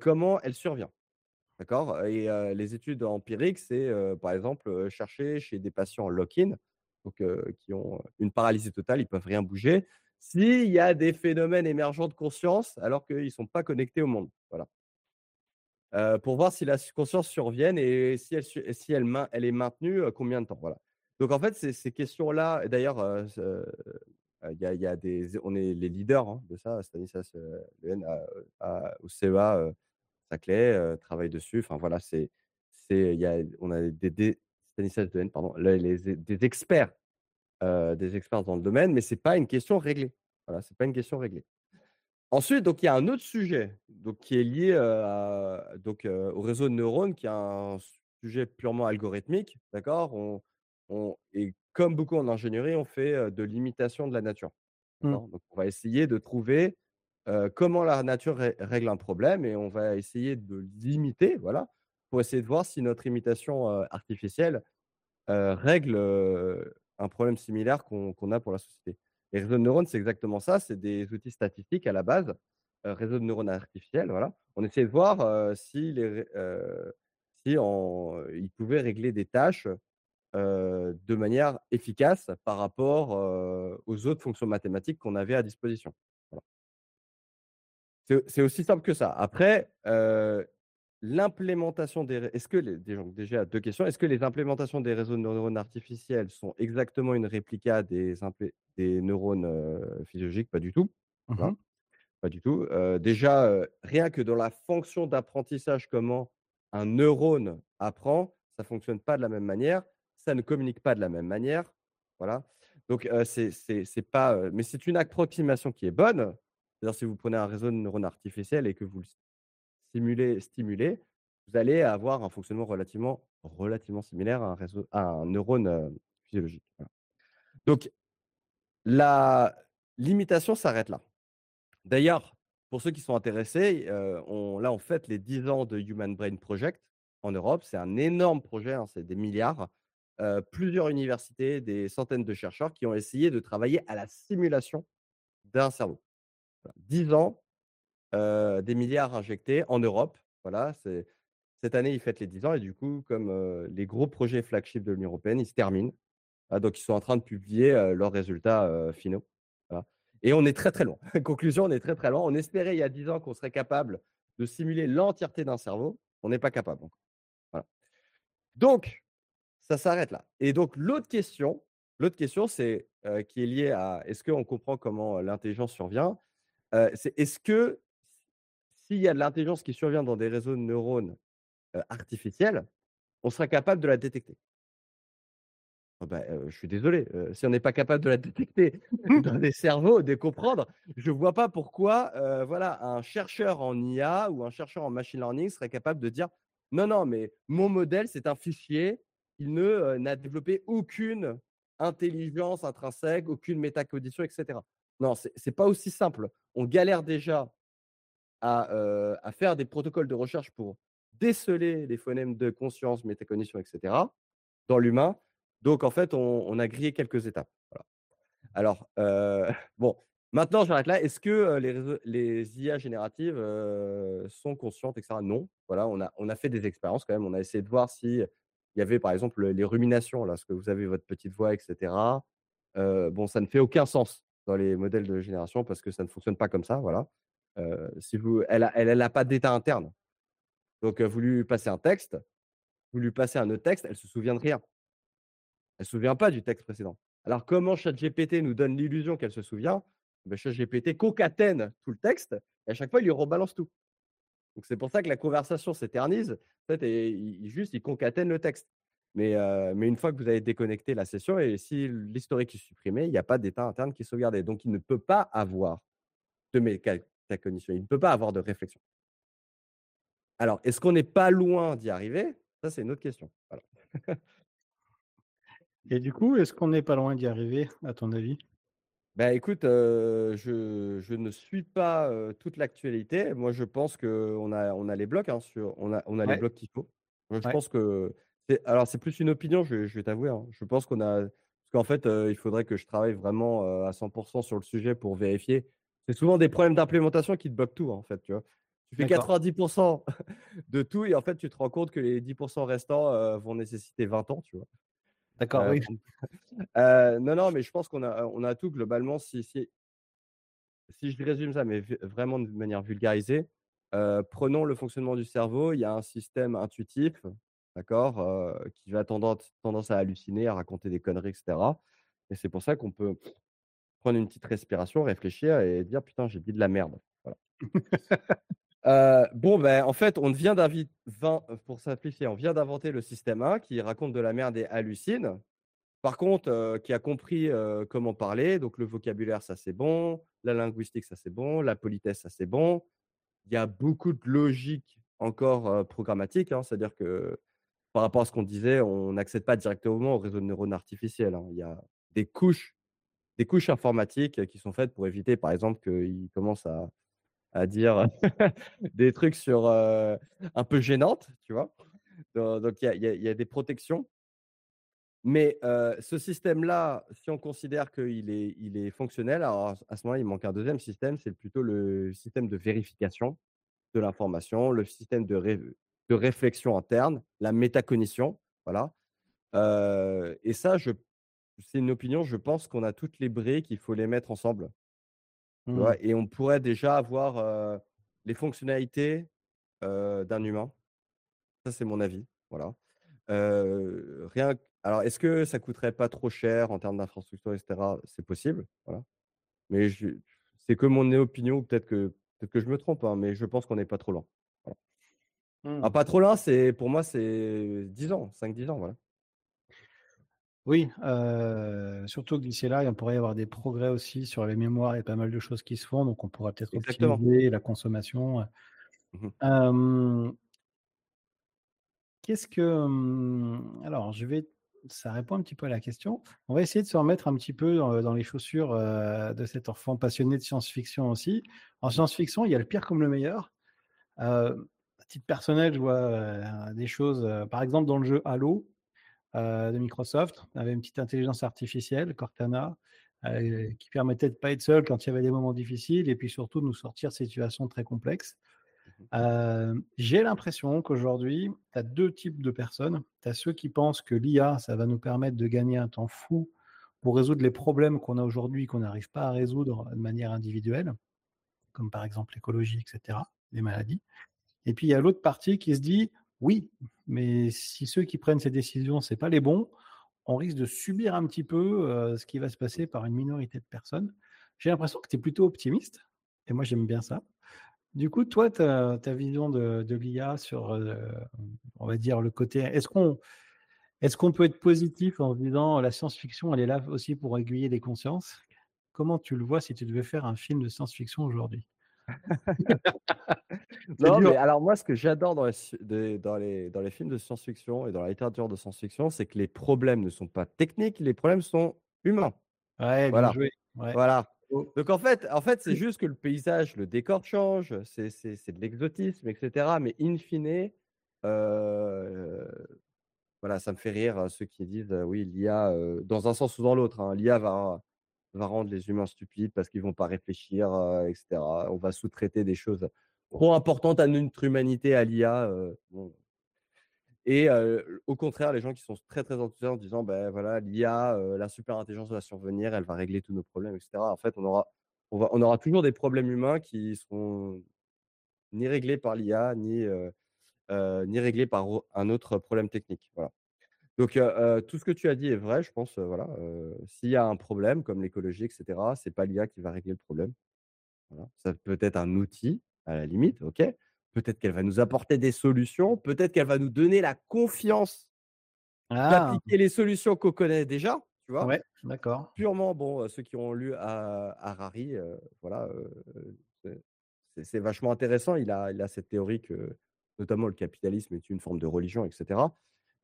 comment elle survient. D'accord? Et les études empiriques, c'est, par exemple, chercher chez des patients lock-in, donc qui ont, une paralysie totale, ils peuvent rien bouger, s'il y a des phénomènes émergents de conscience alors qu'ils ne sont pas connectés au monde. Voilà. Pour voir si la conscience survienne et si elle est maintenue, combien de temps? Voilà. Donc en fait, ces questions-là d'ailleurs, il y a on est les leaders, hein, de ça, Stanislas, Lehen, au CEA, heu, Saclay, travaille dessus. Enfin voilà, c'est c'est y a on a des Stanislas Dehaene, pardon, les des experts, des experts dans le domaine, mais c'est pas une question réglée. Voilà, c'est pas une question réglée. Ensuite, donc il y a un autre sujet, donc qui est lié, à donc au réseau de neurones, qui est un sujet purement algorithmique, d'accord? On on et comme beaucoup en ingénierie, on fait, de l'imitation de la nature, Mmh. d'accord? Donc on va essayer de trouver, comment la nature ré règle un problème et on va essayer de l'imiter, voilà, pour essayer de voir si notre imitation, artificielle règle, un problème similaire qu'on qu'on a pour la société. Les réseaux de neurones, c'est exactement ça, c'est des outils statistiques à la base, heu, réseaux de neurones artificiels, voilà. On essaie de voir, heu, si heu, si en ils pouvaient régler des tâches, heu, de manière efficace par rapport, aux autres fonctions mathématiques qu'on avait à disposition. C'est aussi simple que ça. Après, l'implémentation des est-ce que les déjà déjà 2 questions. Est-ce que les implémentations des réseaux de neurones artificiels sont exactement une réplica des des neurones, heu, physiologiques? Pas du tout, Mmh pas du tout. Heu, déjà, heu, rien que dans la fonction d'apprentissage, comment un neurone apprend, ça fonctionne pas de la même manière, ça ne communique pas de la même manière, voilà. Donc c'est pas, mais c'est une approximation qui est bonne. C'est-à-dire si vous prenez un réseau de neurones artificiels et que vous le stimulez stimulez, vous allez avoir un fonctionnement relativement relativement similaire à un réseau à un neurone, heu, physiologique. Donc la limitation s'arrête là. D'ailleurs, pour ceux qui sont intéressés, on là, on fête les 10 ans de Human Brain Project en Europe. C'est un énorme projet, hein, c'est des milliards. Heu, plusieurs universités, des centaines de chercheurs qui ont essayé de travailler à la simulation d'un cerveau. Voilà, 10 ans Heu, des milliards injectés en Europe. Voilà, cette année, ils fêtent les 10 ans et du coup, comme, heu, les gros projets flagship de l'Union européenne, ils se terminent. Ah donc ils sont en train de publier, heu, leurs résultats, finaux. Et on est très, très loin. Conclusion, on est très, très loin. On espérait il y a 10 ans qu'on serait capable de simuler l'entièreté d'un cerveau. On n'est pas capable. Donc ça s'arrête là et donc l'autre question l'autre question, c'est, qui est liée à est-ce qu'on comprend comment, l'intelligence survient? C'est est-ce que s'il y a de l'intelligence qui survient dans des réseaux de neurones, artificiels, on sera capable de la détecter? Ah bah, je suis désolé, si on n'est pas capable de la détecter dans des cerveaux, de comprendre, je vois pas pourquoi, voilà, un chercheur en IA ou un chercheur en machine learning serait capable de dire: «Non, non, mais mon modèle, c'est un fichier, il ne, n'a développé aucune intelligence intrinsèque, aucune métacognition et cetera». Non, c'est c'est pas aussi simple. On galère déjà à, faire des protocoles de recherche pour déceler les phonèmes de conscience, métacognition et cetera, dans l'humain. Donc en fait, on a grillé quelques étapes, voilà. Alors, heu, bon, maintenant j'arrête là. Est-ce que, les IA génératives, sont conscientes et cetera? Non. Voilà, on a on a fait des expériences quand même. On a essayé de voir s'il y avait par exemple, les ruminations, là, que vous avez votre petite voix et cetera. Heu, bon, ça ne fait aucun sens dans les modèles de génération parce que ça ne fonctionne pas comme ça, voilà. Elle a elle elle a pas d'état interne. Donc, vous lui passez un texte, vous lui passez un autre texte, elle se souvient de rien. Elle ne se souvient pas du texte précédent. Alors, comment ChatGPT nous donne l'illusion qu'elle se souvient? Ben, ChatGPT concatène tout le texte et à chaque fois, il lui rebalance tout. Donc, c'est pour ça que la conversation s'éternise. En fait, et, il, juste, il concatène le texte. Mais, une fois que vous avez déconnecté la session et si l'historique est supprimé, il n'y a pas d'état interne qui est sauvegardé. Donc, il ne peut pas avoir de Il ne peut pas avoir de réflexion. Alors, est-ce qu'on n'est pas loin d'y arriver? Ça, c'est une autre question. Et du coup, est-ce qu'on n'est pas loin d'y arriver, à ton avis? Ben écoute, je, je, ne suis pas toute l'actualité. Moi, je pense qu'on a, on a les blocs, hein, sur, on a, on a les blocs qu'il faut. je pense que. Alors, c'est plus une opinion, je, je vais t'avouer. Hein. Je pense qu'on a. Parce qu'en fait, il faudrait que je travaille vraiment à 100% sur le sujet pour vérifier. C'est souvent des problèmes d'implémentation qui te bloquent tout, en fait. Tu vois. Tu fais 90% de tout et en fait, tu te rends compte que les 10% restants vont nécessiter 20 ans, tu vois. D'accord, oui. non, non, mais je pense qu'on a, on a tout globalement. Si, si, si je résume ça, mais vraiment de manière vulgarisée, prenons le fonctionnement du cerveau. Il y a un système intuitif, d'accord, qui va tendance, tendance à halluciner, à raconter des conneries, etc. Et c'est pour ça qu'on peut prendre une petite respiration, réfléchir et dire putain, j'ai dit de la merde. Voilà. bon, ben, en fait, on vient d'inviter, pour simplifier, on vient d'inventer le système 1 qui raconte de la merde et hallucine. Par contre, qui a compris comment parler, donc le vocabulaire, ça c'est bon, la linguistique, ça c'est bon, la politesse, ça c'est bon. Il y a beaucoup de logique encore programmatique, hein, c'est-à-dire que par rapport à ce qu'on disait, on n'accède pas directement au réseau de neurones artificiels. Hein. Il y a des couches, des couches informatiques qui sont faites pour éviter, par exemple, qu'ils commencent à, à dire des trucs sur un peu gênantes, tu vois? Donc, il y, a, des protections. Mais ce système-là, si on considère qu'il est, il est fonctionnel, alors à ce moment-là, il manque un deuxième système, c'est plutôt le système de vérification de l'information, le système de, de réflexion interne, la métacognition. Voilà. et ça, c'est une opinion, je pense qu'on a toutes les briques, il faut les mettre ensemble. Mmh. et on pourrait déjà avoir les fonctionnalités d'un humain. Ça, c'est mon avis. Voilà. rien... Alors, est-ce que ça coûterait pas trop cher en termes d'infrastructure, etc. C'est possible. Voilà. Mais c'est que mon opinion, peut-être que, peut que je me trompe, hein, mais je pense qu'on n'est pas trop loin. Mmh. pas trop loin, c'est pour moi, c'est 10 ans, 5-10 ans. Voilà. Oui, surtout d'ici là, il pourrait y avoir des progrès aussi sur les mémoires et pas mal de choses qui se font, donc on pourra peut-être optimiser la consommation. Mmh qu'est-ce que, mmh, alors je vais ça répond un petit peu à la question. On va essayer de se remettre un petit peu dans, les chaussures, de cet enfant passionné de science-fiction aussi. En science-fiction, il y a le pire comme le meilleur. à titre personnel, je vois, des choses, par exemple dans le jeu Halo de Microsoft. Avait une petite intelligence artificielle, Cortana, euh, qui permettait de ne pas être seul quand il y avait des moments difficiles et puis surtout de nous sortir de situations très complexes. Mmh euh, j'ai l'impression qu'aujourd'hui, tu as deux types de personnes. Tu as ceux qui pensent que l'IA, ça va nous permettre de gagner un temps fou pour résoudre les problèmes qu'on a aujourd'hui, qu'on n'arrive pas à résoudre de manière individuelle, comme par exemple l'écologie, etc., les maladies. Et puis il y a l'autre partie qui se dit oui, mais si ceux qui prennent ces décisions, ce pas les bons, on risque de subir un petit peu ce qui va se passer par une minorité de personnes. J'ai l'impression que tu es plutôt optimiste, et moi j'aime bien ça. Du coup, toi, ta, vision de, l'IA sur, on va dire, le côté... Est-ce qu'on est peut être positif en disant la science-fiction, elle est là aussi pour aiguiller les consciences? Comment tu le vois si tu devais faire un film de science-fiction aujourd'hui? non, mais alors moi, ce que j'adore dans les, dans, les, dans les films de science-fiction et dans la littérature de science-fiction, c'est que les problèmes ne sont pas techniques, les problèmes sont humains. Ouais, voilà. Bien joué. Voilà. Oh. Donc en fait, en fait c'est juste que le paysage, le décor change, c'est de l'exotisme, etc. Mais in fine, euh, voilà, ça me fait rire hein, ceux qui disent oui, l'IA, euh, dans un sens ou dans l'autre, hein, l'IA va, va rendre les humains stupides parce qu'ils vont pas réfléchir, etc. On va sous-traiter des choses trop importantes à notre humanité, à l'IA. Et au contraire, les gens qui sont très très enthousiastes en disant ben voilà, l'IA, la super intelligence va survenir, elle va régler tous nos problèmes, etc. En fait, on aura, on, aura toujours des problèmes humains qui seront ni réglés par l'IA, ni ni réglé par un autre problème technique, voilà. Donc, tout ce que tu as dit est vrai, je pense, voilà, s'il y a un problème comme l'écologie et cetera, c'est pas l'IA qui va régler le problème. Voilà, ça peut être un outil à la limite, OK. Peut-être qu'elle va nous apporter des solutions, peut-être qu'elle va nous donner la confiance Ah! d'appliquer les solutions qu'on connaît déjà, tu vois? Ouais, d'accord. Purement, bon, ceux qui ont lu Ha Harari, voilà, c'est c'est c'est vachement intéressant. Il a il a cette théorie que, notamment, le capitalisme est une forme de religion et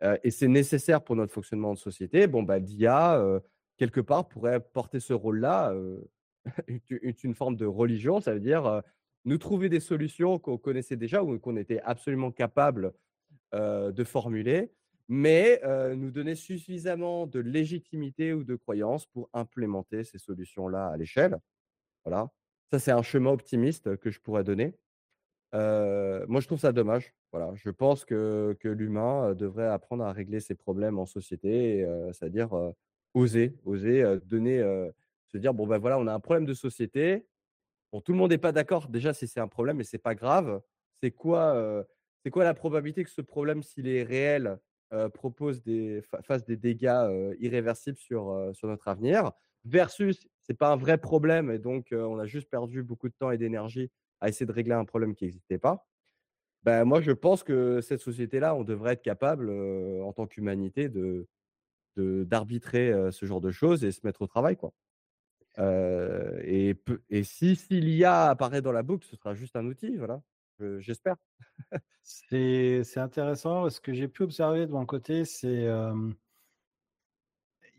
heu et c'est nécessaire pour notre fonctionnement de société. Bon, bah, l'IA, heu, quelque part, pourrait porter ce rôle-là, est une forme de religion. Ça veut dire, nous trouver des solutions qu'on connaissait déjà ou qu'on était absolument capable, de formuler, mais nous donner suffisamment de légitimité ou de croyance pour implémenter ces solutions-là à l'échelle. Voilà, ça, c'est un chemin optimiste que je pourrais donner. Moi, je trouve ça dommage. Voilà, je pense que que l'humain, devrait apprendre à régler ses problèmes en société c'est-à-dire, oser oser, donner, se dire: «Bon, bah, voilà, on a un problème de société. Bon, tout le monde est pas d'accord, déjà, si c'est un problème, mais c'est pas grave. C'est quoi, c'est quoi la probabilité que ce problème, s'il est réel, propose des fa fasse des dégâts, irréversibles sur, sur notre avenir? Versus c'est pas un vrai problème et donc on a juste perdu beaucoup de temps et d'énergie à essayer de régler un problème qui existait pas». Bah, moi, je pense que cette société-là, on devrait être capable, en tant qu'humanité de d'arbitrer, ce genre de choses et se mettre au travail, quoi. Et et si l'IA apparaît dans la boucle, ce sera juste un outil, voilà, je j'espère. C'est intéressant. Ce que j'ai pu observer de mon côté, c'est,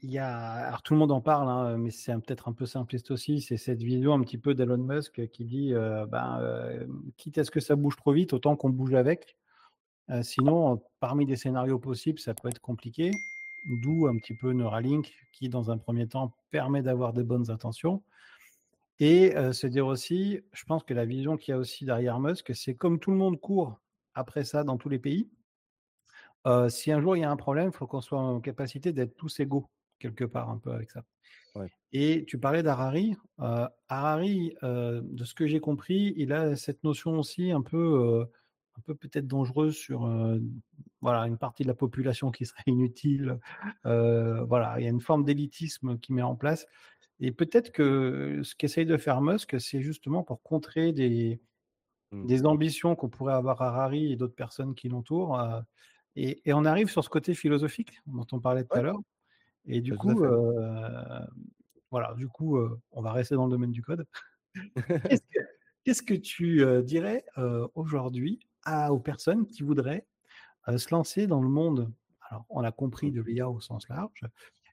il y a alors tout le monde en parle, hein, mais c'est peut-être un peu simpliste aussi, c'est cette vision un petit peu d'Elon Musk qui dit, heu, ben, «Quitte à ce que ça bouge trop vite, autant qu'on bouge avec». Sinon, parmi les scénarios possibles, ça peut être compliqué. D'où un petit peu Neuralink qui, dans un 1er temps, permet d'avoir des bonnes intentions et se dire aussi, je pense que la vision qu'il y a aussi derrière Musk, c'est comme tout le monde court après ça dans tous les pays si un jour il y a un problème, il faut qu'on soit en capacité d'être tous égaux, quelque part, un peu avec ça Ouais. et tu parlais d'Harari, heu, Harari, heu, de ce que j'ai compris, il a cette notion aussi un peu, heu, un peu peut-être dangereuse sur, voilà, une partie de la population qui serait inutile, voilà, il y a une forme d'élitisme qu'il met en place et peut-être que ce qu'essaye de faire Musk, c'est justement pour contrer des Mmh. des ambitions qu'on pourrait avoir Harari et d'autres personnes qui l'entourent, et et on arrive sur ce côté philosophique dont on parlait tout à l'heure et du coup, heu, voilà, du coup, heu, on va rester dans le domaine du code. Qu'est-ce que qu'est-ce que tu, heu, dirais, aujourd'hui à aux personnes qui voudraient, se lancer dans le monde, alors on a compris de l'IA au sens large.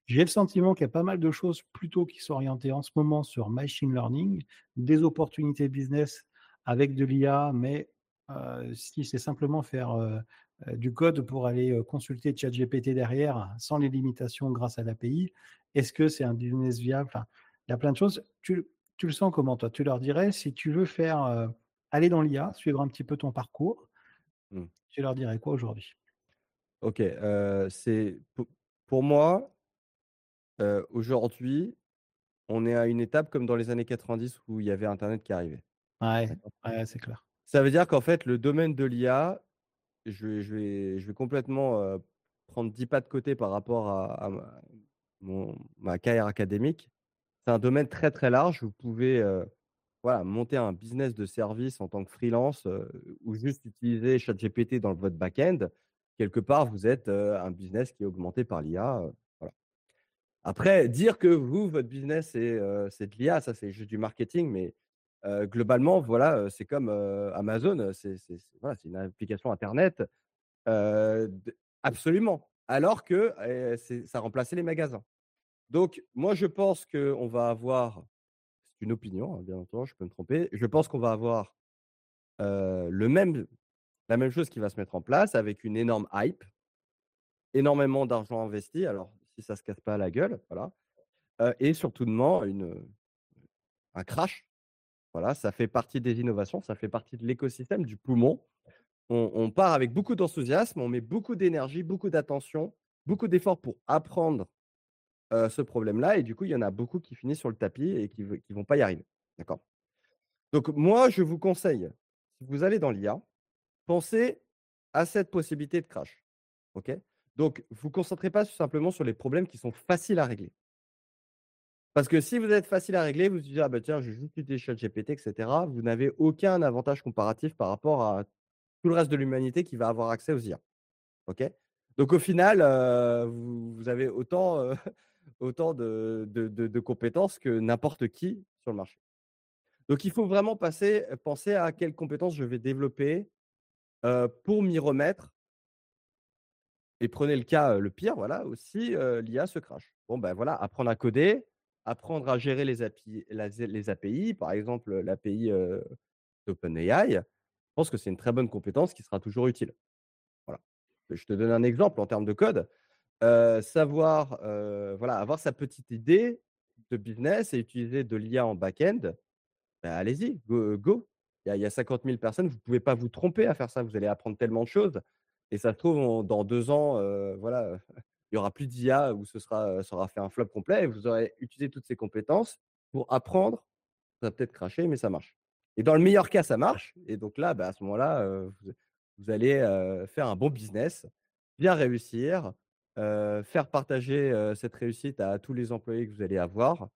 J'ai le sentiment qu'il y a pas mal de choses plutôt qui sont orientées en ce moment sur machine learning, des opportunités business avec de l'IA, mais si c'est simplement faire, du code pour aller, heu, consulter ChatGPT derrière, sans les limitations grâce à l'API, est-ce que c'est un business viable? Enfin, il y a plein de choses. Tu tu le sens comment toi? Tu leur dirais si tu veux faire, heu, aller dans l'IA, suivre un petit peu ton parcours Mmh. tu leur dirais quoi aujourd'hui? OK, c'est pou pour moi aujourd'hui, on est à une étape comme dans les années 90 où il y avait internet qui arrivait. Ouais, ouais, c'est clair. Ça veut dire qu'en fait, le domaine de l'IA, je vais complètement, prendre 10 pas de côté par rapport à ma carrière académique. C'est un domaine très, très large. Vous pouvez, monter un business de service en tant que freelance, ou juste utiliser ChatGPT dans votre back-end. Quelque part, vous êtes, un business qui est augmenté par l'IA. Après, dire que vous, votre business, c'est de l'IA, ça, c'est juste du marketing, mais globalement, voilà, c'est comme, Amazon, c'est voilà, une application internet, absolument. Alors que, ça remplaçait les magasins. Donc moi, je pense qu'on va avoir c'est une opinion, hein, bien entendu, je peux me tromper. Je pense qu'on va avoir, le même la même chose qui va se mettre en place avec une énorme hype énormément d'argent investi, alors si ça se casse pas la gueule, voilà, et surtounement une, un crash. Voilà, ça fait partie des innovations, ça fait partie de l'écosystème, du poumon. On part avec beaucoup d'enthousiasme, on met beaucoup d'énergie, beaucoup d'attention, beaucoup d'efforts pour apprendre, heu, ce problème-là et du coup, il y en a beaucoup qui finissent sur le tapis et qui qui vont pas y arriver. D'accord? Donc moi, je vous conseille, si vous allez dans l'IA, pensez à cette possibilité de crash. OK? Donc, vous ne concentrez pas simplement sur les problèmes qui sont faciles à régler. Parce que si vous êtes facile à régler, vous vous dites, ah bah tiens, je vais juste utiliser ChatGPT, etc. Vous n'avez aucun avantage comparatif par rapport à tout le reste de l'humanité qui va avoir accès aux IA. OK? Donc, au final, vous, avez autant, autant de, compétences que n'importe qui sur le marché. Donc, il faut vraiment passer, penser à quelles compétences je vais développer pour m'y remettre. Et prenez le cas le pire, voilà, aussi, l'IA se crache. Bon, ben voilà, apprendre à coder, apprendre à gérer les API, les API par exemple l'API d'OpenAI. Je pense que c'est une très bonne compétence qui sera toujours utile. Voilà. Je te donne un exemple en termes de code. savoir, voilà, avoir sa petite idée de business et utiliser de l'IA en back-end, bah, allez-y, go. Il, y a, 50 000 personnes, vous ne pouvez pas vous tromper à faire ça. Vous allez apprendre tellement de choses. Et ça se trouve, dans deux ans, voilà, il n'y aura plus d'IA où ce sera, ça aura fait un flop complet et vous aurez utilisé toutes ces compétences pour apprendre. Ça va peut-être cracher, mais ça marche. Et dans le meilleur cas, ça marche. Et donc là, bah, à ce moment-là, vous, allez faire un bon business, bien réussir, faire partager cette réussite à tous les employés que vous allez avoir.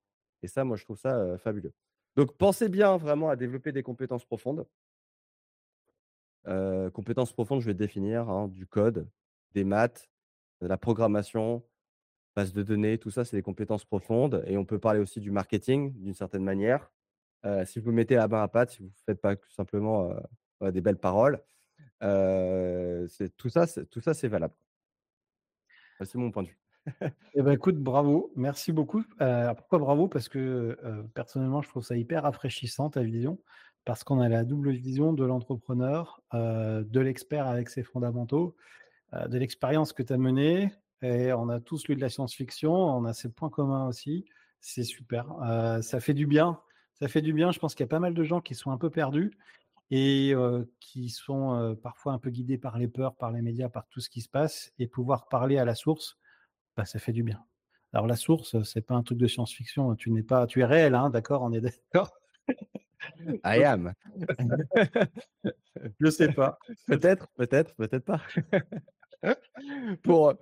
Et ça, moi, je trouve ça fabuleux. Donc, pensez bien vraiment à développer des compétences profondes. compétences profondes, je vais définir hein, du code, des maths, la programmation, base de données, tout ça, c'est des compétences profondes. Et on peut parler aussi du marketing d'une certaine manière. si vous mettez la main à pâte, si vous ne faites pas simplement des belles paroles, tout ça, tout ça, c'est valable. C'est mon point de vue. Eh ben, écoute, bravo, merci beaucoup. pourquoi bravo? Parce que personnellement, je trouve ça hyper rafraîchissant ta vision, parce qu'on a la double vision de l'entrepreneur, de l'expert avec ses fondamentaux, de l'expérience que tu as menée, et on a tous lu de la science-fiction, on a ces points communs aussi. C'est super. ça fait du bien. Ça fait du bien. Je pense qu'il y a pas mal de gens qui sont un peu perdus et qui sont parfois un peu guidés par les peurs, par les médias, par tout ce qui se passe, et pouvoir parler à la source bah, ça fait du bien. Alors la source, c'est pas un truc de science-fiction. Tu n'es pas, tu es réel, hein, d'accord? On est d'accord? I am. Je sais pas. Peut-être, peut-être, peut-être pas. pour,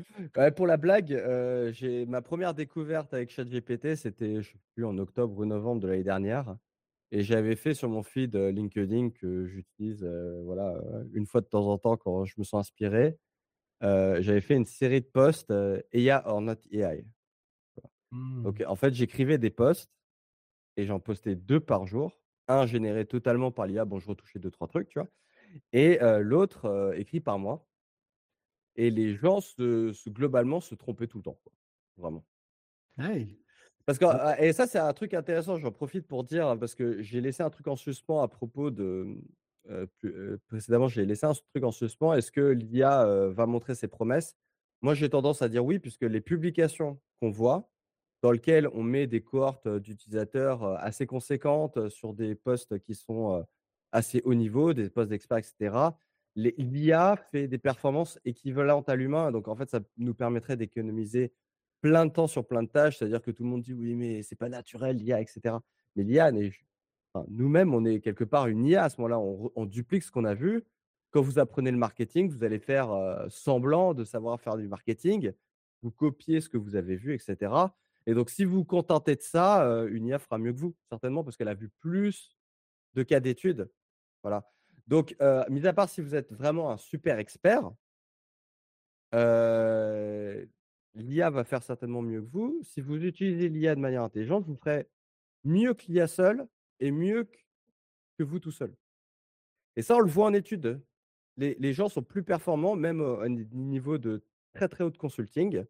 pour la blague, euh, j'ai ma première découverte avec ChatGPT, c'était je sais plus en octobre ou novembre de l'année dernière, et j'avais fait sur mon feed euh, LinkedIn que j'utilise euh, voilà une fois de temps en temps quand je me sens inspiré. Euh, j'avais fait une série de posts euh, AI or not AI. Donc, mmh. en fait, j'écrivais des posts et j'en postais deux par jour. Un généré totalement par l'IA, bon, je retouchais deux, trois trucs, tu vois. Et euh, l'autre écrit par moi. Et les gens, se, globalement, se trompaient tout le temps, vraiment. Parce que, ah, et ça, c'est un truc intéressant, j'en profite pour dire, parce que j'ai laissé un truc en suspens à propos de, précédemment, j'ai laissé un truc en suspens. Est-ce que l'IA va montrer ses promesses? Moi, j'ai tendance à dire oui, puisque les publications qu'on voit, dans lesquelles on met des cohortes d'utilisateurs assez conséquentes sur des postes qui sont assez haut niveau, des postes d'experts, etc., l'IA fait des performances équivalentes à l'humain. Donc, en fait, ça nous permettrait d'économiser plein de temps sur plein de tâches. C'est-à-dire que tout le monde dit oui, mais c'est pas naturel, l'IA, etc. Mais l'IA nous-mêmes, on est quelque part une IA à ce moment-là. On, duplique ce qu'on a vu. Quand vous apprenez le marketing, vous allez faire semblant de savoir faire du marketing. Vous copiez ce que vous avez vu, etc. Et donc, si vous vous contentez de ça, une IA fera mieux que vous, certainement, parce qu'elle a vu plus de cas d'études. Voilà. Donc, mis à part si vous êtes vraiment un super expert, l'IA va faire certainement mieux que vous. Si vous utilisez l'IA de manière intelligente, vous ferez mieux que l'IA seule est mieux que vous tout seul. Et ça, on le voit en études. Les, gens sont plus performants, même au niveau de très très haut de consulting.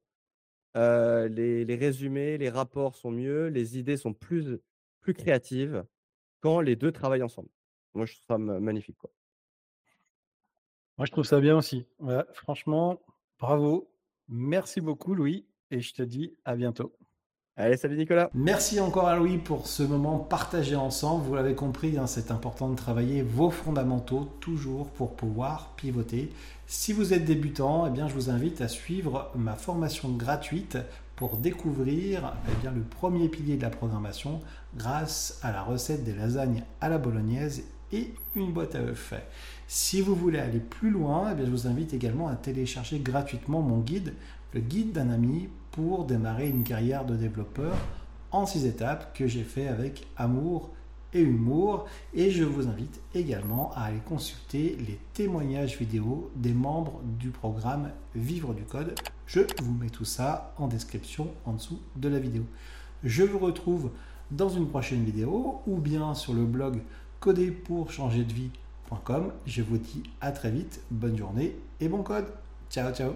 les, résumés, les rapports sont mieux, les idées sont plus créatives quand les deux travaillent ensemble. Moi, je trouve ça magnifique. Quoi. Moi, je trouve ça bien aussi. franchement, bravo. Merci beaucoup, Louis. Et je te dis à bientôt. Allez, salut Nicolas. Merci encore à Louis pour ce moment partagé ensemble. Vous l'avez compris, hein, c'est important de travailler vos fondamentaux toujours pour pouvoir pivoter. Si vous êtes débutant, eh bien, je vous invite à suivre ma formation gratuite pour découvrir eh bien, le premier pilier de la programmation grâce à la recette des lasagnes à la bolognaise et une boîte à œufs. Si vous voulez aller plus loin, eh je vous invite également à télécharger gratuitement mon guide, le guide d'un ami pour démarrer une carrière de développeur en six étapes que j'ai fait avec amour et humour. Et je vous invite également à aller consulter les témoignages vidéo des membres du programme Vivre du Code. Je vous mets tout ça en description en dessous de la vidéo. Je vous retrouve dans une prochaine vidéo ou bien sur le blog coder pour changer de vie.com. Je vous dis à très vite, bonne journée et bon code. Ciao ciao.